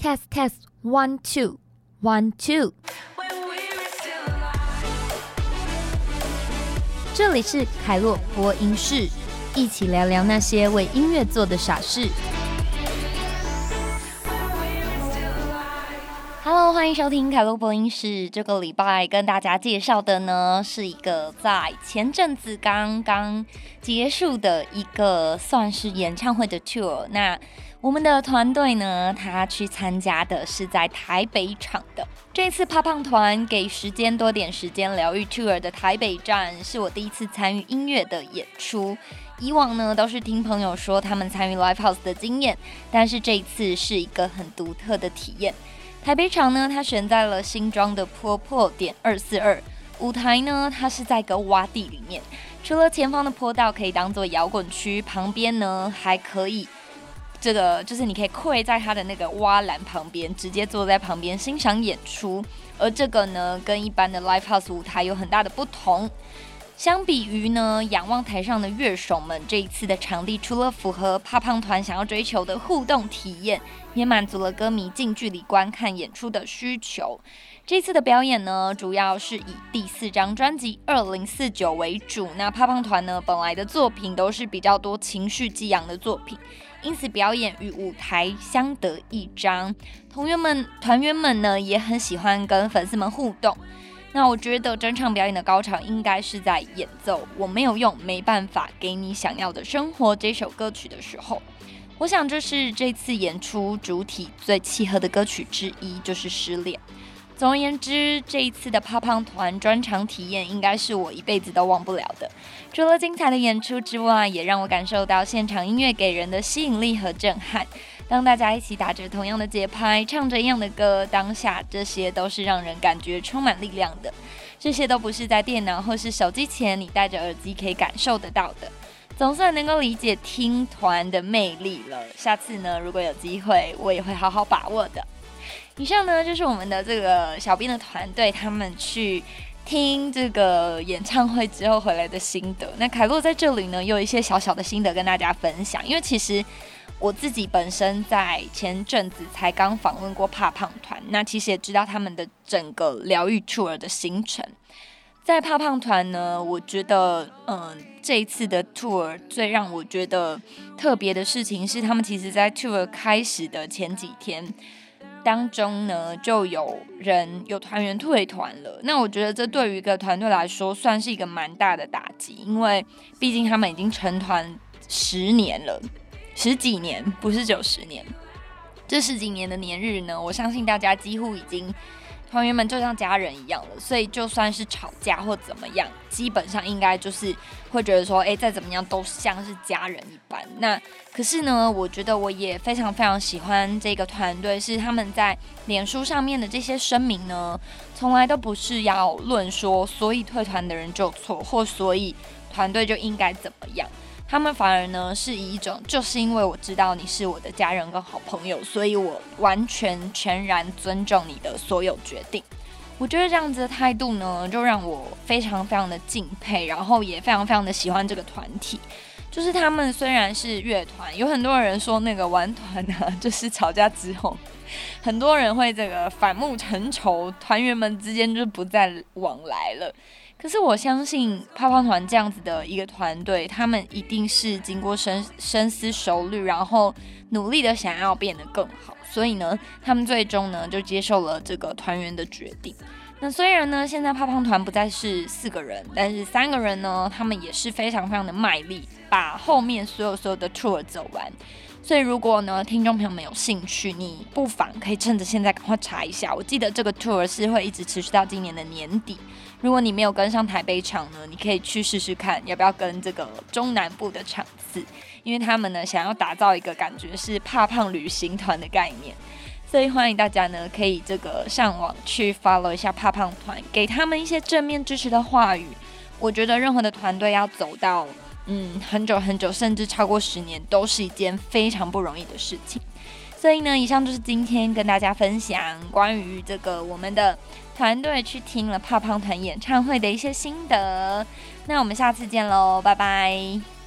Test test one two one two。这里是凯洛播音室，一起聊聊那些为音乐做的傻事。欢迎收听凯洛播音室。这个礼拜跟大家介绍的呢，是一个在前阵子刚刚结束的一个算是演唱会的 tour。那我们的团队呢，他去参加的是在台北场的。这次胖胖团给时间多点时间疗愈 tour 的台北站，是我第一次参与音乐的演出。以往呢，都是听朋友说他们参与 live house 的经验，但是这一次是一个很独特的体验。台北场呢，它选在了新庄的坡坡点二四二舞台呢，它是在一个洼地里面。除了前方的坡道可以当做摇滚区，旁边呢还可以，这个就是你可以跪在它的那个洼栏旁边，直接坐在旁边欣赏演出。而这个呢，跟一般的 live house 舞台有很大的不同。相比于呢，仰望台上的乐手们，这一次的场地除了符合怕胖团想要追求的互动体验，也满足了歌迷近距离观看演出的需求。这次的表演呢，主要是以第四张专辑《二零四九》为主。那怕胖团呢，本来的作品都是比较多情绪激昂的作品，因此表演与舞台相得益彰。同员们、团员们呢，也很喜欢跟粉丝们互动。那我觉得整场表演的高潮应该是在演奏《我没有用，没办法给你想要的生活》这首歌曲的时候。我想这是这次演出主体最契合的歌曲之一，就是失恋。总而言之，这一次的胖胖团专场体验应该是我一辈子都忘不了的。除了精彩的演出之外，也让我感受到现场音乐给人的吸引力和震撼。当大家一起打着同样的节拍，唱着一样的歌，当下这些都是让人感觉充满力量的。这些都不是在电脑或是手机前你戴着耳机可以感受得到的。总算能够理解听团的魅力了。下次呢，如果有机会，我也会好好把握的。以上呢，就是我们的这个小编的团队他们去听这个演唱会之后回来的心得。那凯洛在这里呢，有一些小小的心得跟大家分享，因为其实。我自己本身在前阵子才刚访问过怕胖团，那其实也知道他们的整个疗愈 tour 的行程。在怕胖团呢，我觉得，嗯，这一次的 tour 最让我觉得特别的事情是，他们其实在 tour 开始的前几天当中呢，就有人有团员退团了。那我觉得这对于一个团队来说，算是一个蛮大的打击，因为毕竟他们已经成团十年了。十几年不是九十年，这十几年的年日呢，我相信大家几乎已经团员们就像家人一样了，所以就算是吵架或怎么样，基本上应该就是会觉得说，哎，再怎么样都像是家人一般。那可是呢，我觉得我也非常非常喜欢这个团队，是他们在脸书上面的这些声明呢，从来都不是要论说，所以退团的人就错，或所以团队就应该怎么样。他们反而呢是以一种，就是因为我知道你是我的家人跟好朋友，所以我完全全然尊重你的所有决定。我觉得这样子的态度呢，就让我非常非常的敬佩，然后也非常非常的喜欢这个团体。就是他们虽然是乐团，有很多人说那个玩团呢，就是吵架之后，很多人会这个反目成仇，团员们之间就不再往来了。可是我相信泡泡团这样子的一个团队，他们一定是经过深深思熟虑，然后努力的想要变得更好，所以呢，他们最终呢就接受了这个团员的决定。那虽然呢，现在胖胖团不再是四个人，但是三个人呢，他们也是非常非常的卖力，把后面所有所有的 tour 走完。所以如果呢，听众朋友们有兴趣，你不妨可以趁着现在赶快查一下。我记得这个 tour 是会一直持续到今年的年底。如果你没有跟上台北场呢，你可以去试试看，要不要跟这个中南部的场次，因为他们呢想要打造一个感觉是怕胖旅行团的概念，所以欢迎大家呢可以这个上网去 follow 一下怕胖团，给他们一些正面支持的话语。我觉得任何的团队要走到嗯很久很久，甚至超过十年，都是一件非常不容易的事情。所以呢，以上就是今天跟大家分享关于这个我们的团队去听了胖胖团演唱会的一些心得。那我们下次见喽，拜拜。